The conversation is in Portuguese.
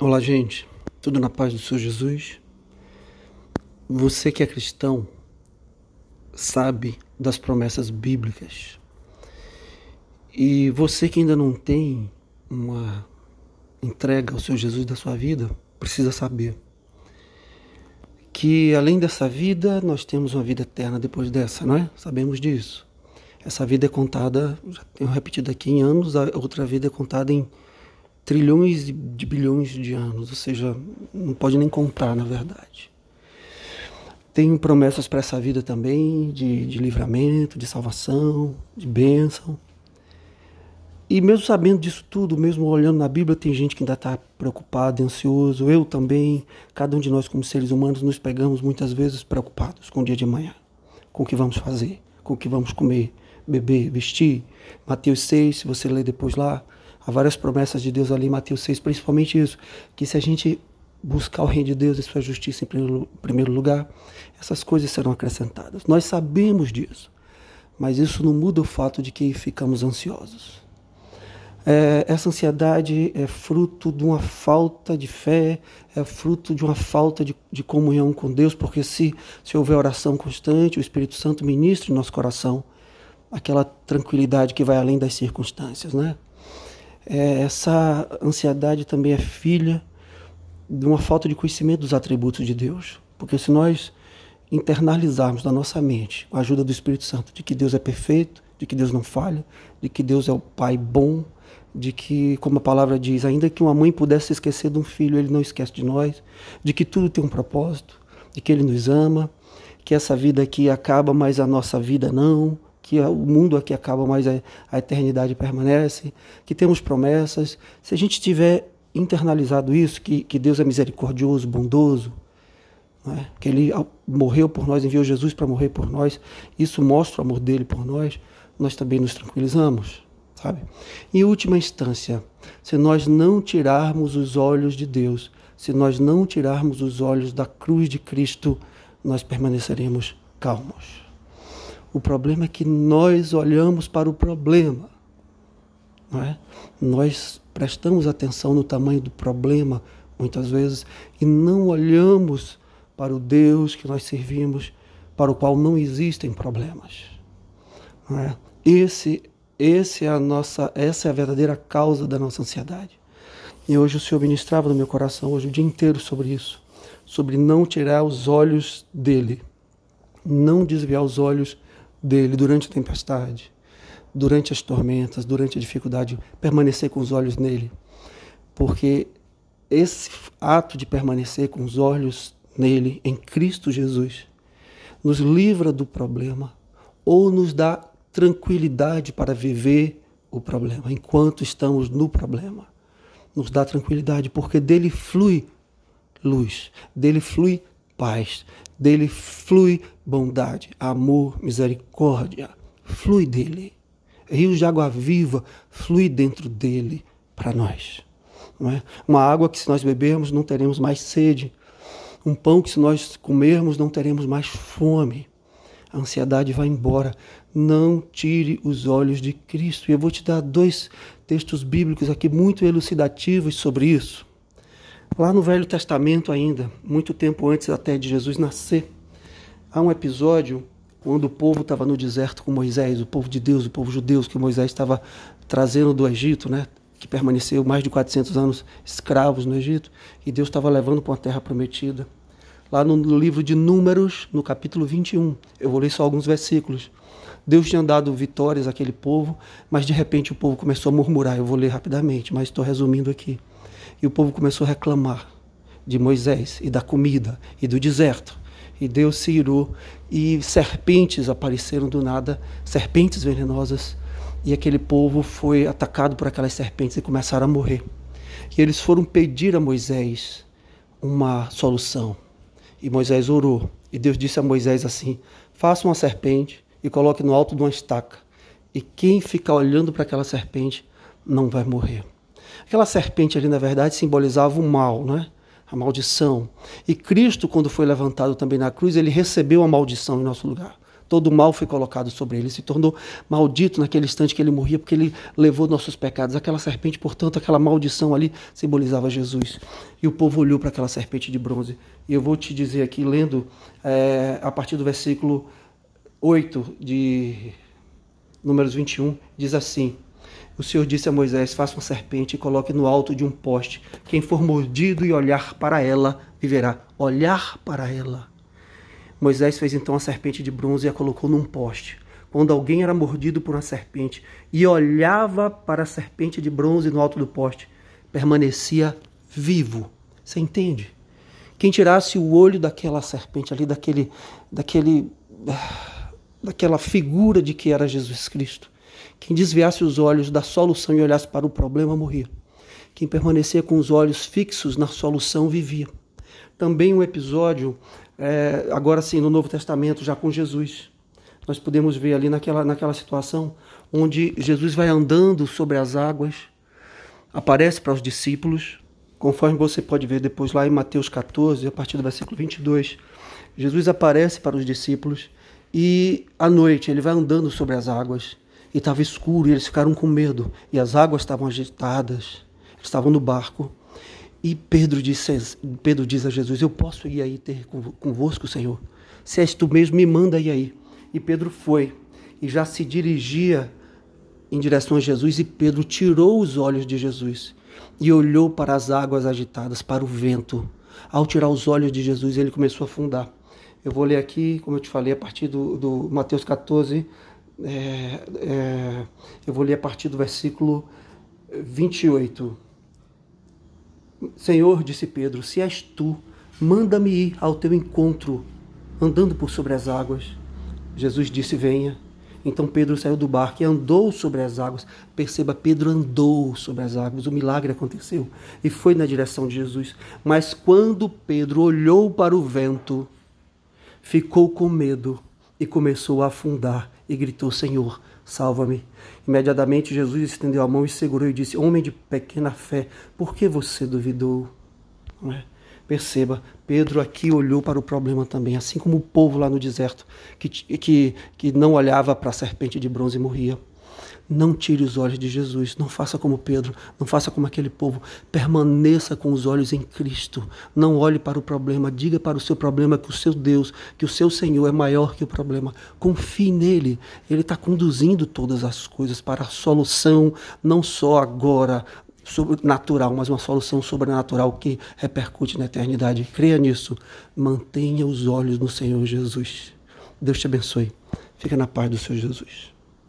Olá, gente. Tudo na paz do Senhor Jesus? Você que é cristão sabe das promessas bíblicas. E você que ainda não tem uma entrega ao Senhor Jesus da sua vida, precisa saber que além dessa vida, nós temos uma vida eterna depois dessa, não é? Sabemos disso. Essa vida é contada, já tenho repetido aqui em anos, a outra vida é contada em trilhões de bilhões de anos, ou seja, não pode nem contar, na verdade. Tem promessas para essa vida também de, de livramento, de salvação, de bênção. E mesmo sabendo disso tudo, mesmo olhando na Bíblia, tem gente que ainda está preocupado, ansioso. Eu também, cada um de nós, como seres humanos, nos pegamos muitas vezes preocupados com o dia de amanhã, com o que vamos fazer, com o que vamos comer, beber, vestir. Mateus 6, se você ler depois lá, Há várias promessas de Deus ali em Mateus 6, principalmente isso, que se a gente buscar o reino de Deus e sua justiça em primeiro lugar, essas coisas serão acrescentadas. Nós sabemos disso, mas isso não muda o fato de que ficamos ansiosos. É, essa ansiedade é fruto de uma falta de fé, é fruto de uma falta de, de comunhão com Deus, porque se, se houver oração constante, o Espírito Santo ministra em nosso coração aquela tranquilidade que vai além das circunstâncias, né? É, essa ansiedade também é filha de uma falta de conhecimento dos atributos de Deus. Porque se nós internalizarmos na nossa mente, com a ajuda do Espírito Santo, de que Deus é perfeito, de que Deus não falha, de que Deus é o Pai bom, de que, como a palavra diz, ainda que uma mãe pudesse esquecer de um filho, ele não esquece de nós, de que tudo tem um propósito, de que ele nos ama, que essa vida aqui acaba, mas a nossa vida não, que o mundo aqui acaba, mas a, eternidade permanece, que temos promessas. Se a gente tiver internalizado isso, que, que Deus é misericordioso, bondoso, é? que Ele morreu por nós, enviou Jesus para morrer por nós, isso mostra o amor dele por nós, nós também nos tranquilizamos, sabe? Em última instância, se nós não tirarmos os olhos de Deus, se nós não tirarmos os olhos da cruz de Cristo, nós permaneceremos calmos. O problema é que nós olhamos para o problema. Não é? Nós prestamos atenção no tamanho do problema, muitas vezes, e não olhamos para o Deus que nós servimos, para o qual não existem problemas. Não é? Esse, esse é a nossa, essa é a verdadeira causa da nossa ansiedade. E hoje o Senhor ministrava no meu coração, hoje o dia inteiro, sobre isso. Sobre não tirar os olhos dele, não desviar os olhos dele durante a tempestade, durante as tormentas, durante a dificuldade, permanecer com os olhos nele. Porque esse ato de permanecer com os olhos nele, em Cristo Jesus, nos livra do problema ou nos dá tranquilidade para viver o problema enquanto estamos no problema. Nos dá tranquilidade porque dele flui luz, dele flui paz, dele flui bondade, amor, misericórdia, flui dele. Rios de água viva flui dentro dele para nós. Não é? Uma água que se nós bebermos não teremos mais sede. Um pão que se nós comermos não teremos mais fome. A ansiedade vai embora. Não tire os olhos de Cristo. E eu vou te dar dois textos bíblicos aqui muito elucidativos sobre isso. Lá no Velho Testamento ainda, muito tempo antes até de Jesus nascer, há um episódio quando o povo estava no deserto com Moisés, o povo de Deus, o povo judeu que Moisés estava trazendo do Egito, né? que permaneceu mais de 400 anos escravos no Egito, e Deus estava levando para uma terra prometida. Lá no livro de Números, no capítulo 21, eu vou ler só alguns versículos. Deus tinha dado vitórias àquele povo, mas de repente o povo começou a murmurar. Eu vou ler rapidamente, mas estou resumindo aqui. E o povo começou a reclamar de Moisés e da comida e do deserto. E Deus se irou e serpentes apareceram do nada, serpentes venenosas. E aquele povo foi atacado por aquelas serpentes e começaram a morrer. E eles foram pedir a Moisés uma solução. E Moisés orou. E Deus disse a Moisés assim: Faça uma serpente e coloque no alto de uma estaca. E quem ficar olhando para aquela serpente não vai morrer. Aquela serpente ali, na verdade, simbolizava o mal, né? a maldição. E Cristo, quando foi levantado também na cruz, ele recebeu a maldição em nosso lugar. todo o mal foi colocado sobre ele. Ele se tornou maldito naquele instante que ele morria, porque ele levou nossos pecados. Aquela serpente, portanto, aquela maldição ali simbolizava Jesus. E o povo olhou para aquela serpente de bronze. E eu vou te dizer aqui, lendo é, a partir do versículo 8 de Números 21, diz assim. O Senhor disse a Moisés: Faça uma serpente e coloque no alto de um poste. Quem for mordido e olhar para ela, viverá. Olhar para ela. Moisés fez então a serpente de bronze e a colocou num poste. Quando alguém era mordido por uma serpente e olhava para a serpente de bronze no alto do poste, permanecia vivo. Você entende? Quem tirasse o olho daquela serpente ali, daquele, daquele, daquela figura de que era Jesus Cristo, quem desviasse os olhos da solução e olhasse para o problema morria. Quem permanecia com os olhos fixos na solução vivia. Também um episódio, é, agora sim, no Novo Testamento, já com Jesus. Nós podemos ver ali naquela, naquela situação onde Jesus vai andando sobre as águas, aparece para os discípulos, conforme você pode ver depois lá em Mateus 14, a partir do versículo 22. Jesus aparece para os discípulos e à noite ele vai andando sobre as águas e estava escuro e eles ficaram com medo e as águas estavam agitadas. Eles estavam no barco e Pedro disse, Pedro diz a Jesus: Eu posso ir aí ter convosco, Senhor? Se és tu mesmo, me manda ir aí. E Pedro foi e já se dirigia em direção a Jesus e Pedro tirou os olhos de Jesus e olhou para as águas agitadas, para o vento. Ao tirar os olhos de Jesus, ele começou a afundar. Eu vou ler aqui, como eu te falei, a partir do, do Mateus 14, é, é, eu vou ler a partir do versículo 28. Senhor, disse Pedro, se és tu, manda-me ir ao teu encontro, andando por sobre as águas. Jesus disse: Venha. Então Pedro saiu do barco e andou sobre as águas. Perceba, Pedro andou sobre as águas, o milagre aconteceu e foi na direção de Jesus. Mas quando Pedro olhou para o vento, ficou com medo e começou a afundar e gritou: Senhor, salva-me. Imediatamente Jesus estendeu a mão e segurou e disse: Homem de pequena fé, por que você duvidou? É? Perceba, Pedro aqui olhou para o problema também, assim como o povo lá no deserto, que, que, que não olhava para a serpente de bronze e morria. Não tire os olhos de Jesus, não faça como Pedro, não faça como aquele povo. Permaneça com os olhos em Cristo. Não olhe para o problema, diga para o seu problema que o seu Deus, que o seu Senhor é maior que o problema. Confie nele, ele está conduzindo todas as coisas para a solução, não só agora, natural, mas uma solução sobrenatural que repercute na eternidade. Creia nisso. Mantenha os olhos no Senhor Jesus. Deus te abençoe. Fica na paz do Senhor Jesus.